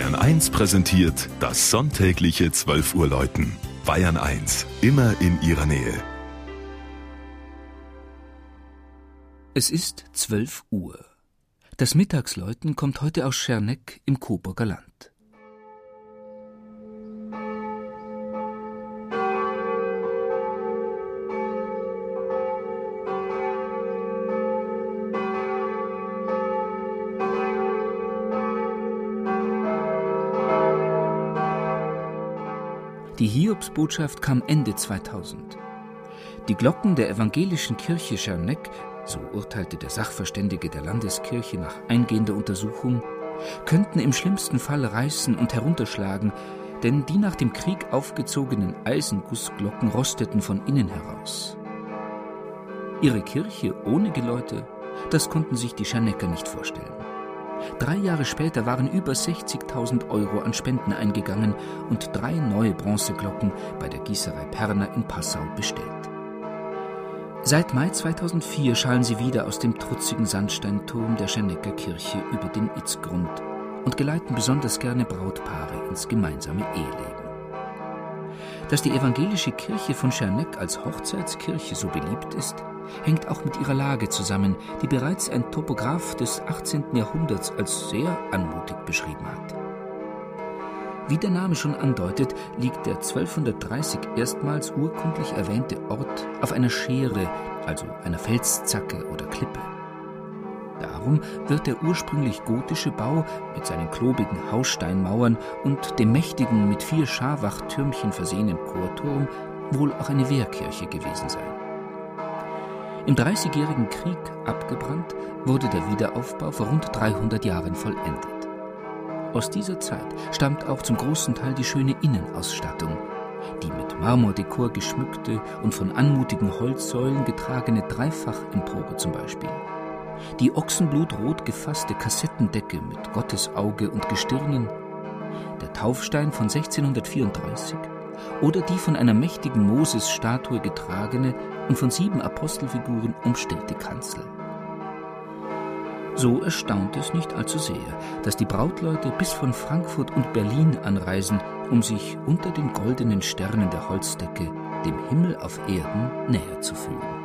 Bayern 1 präsentiert das sonntägliche 12 Uhr Läuten. Bayern 1, immer in ihrer Nähe. Es ist 12 Uhr. Das Mittagsläuten kommt heute aus Scherneck im Coburger Land. Die Hiobsbotschaft kam Ende 2000. Die Glocken der evangelischen Kirche Scherneck, so urteilte der Sachverständige der Landeskirche nach eingehender Untersuchung, könnten im schlimmsten Fall reißen und herunterschlagen, denn die nach dem Krieg aufgezogenen Eisengussglocken rosteten von innen heraus. Ihre Kirche ohne Geläute, das konnten sich die Schernecker nicht vorstellen. Drei Jahre später waren über 60.000 Euro an Spenden eingegangen und drei neue Bronzeglocken bei der Gießerei Perner in Passau bestellt. Seit Mai 2004 schallen sie wieder aus dem trutzigen Sandsteinturm der Scharnecker Kirche über den Itzgrund und geleiten besonders gerne Brautpaare ins gemeinsame Eheleben. Dass die evangelische Kirche von Scherneck als Hochzeitskirche so beliebt ist, hängt auch mit ihrer Lage zusammen, die bereits ein Topograph des 18. Jahrhunderts als sehr anmutig beschrieben hat. Wie der Name schon andeutet, liegt der 1230 erstmals urkundlich erwähnte Ort auf einer Schere, also einer Felszacke oder Klippe. Darum wird der ursprünglich gotische Bau mit seinen klobigen Haussteinmauern und dem mächtigen mit vier Scharwachtürmchen versehenen Chorturm wohl auch eine Wehrkirche gewesen sein. Im Dreißigjährigen Krieg abgebrannt, wurde der Wiederaufbau vor rund 300 Jahren vollendet. Aus dieser Zeit stammt auch zum großen Teil die schöne Innenausstattung, die mit Marmordekor geschmückte und von anmutigen Holzsäulen getragene Dreifachempore zum Beispiel, die ochsenblutrot gefasste Kassettendecke mit Gottesauge und Gestirnen, der Taufstein von 1634 oder die von einer mächtigen Moses-Statue getragene und von sieben Apostelfiguren umstellte Kanzel. So erstaunt es nicht allzu sehr, dass die Brautleute bis von Frankfurt und Berlin anreisen, um sich unter den goldenen Sternen der Holzdecke dem Himmel auf Erden näher zu fühlen.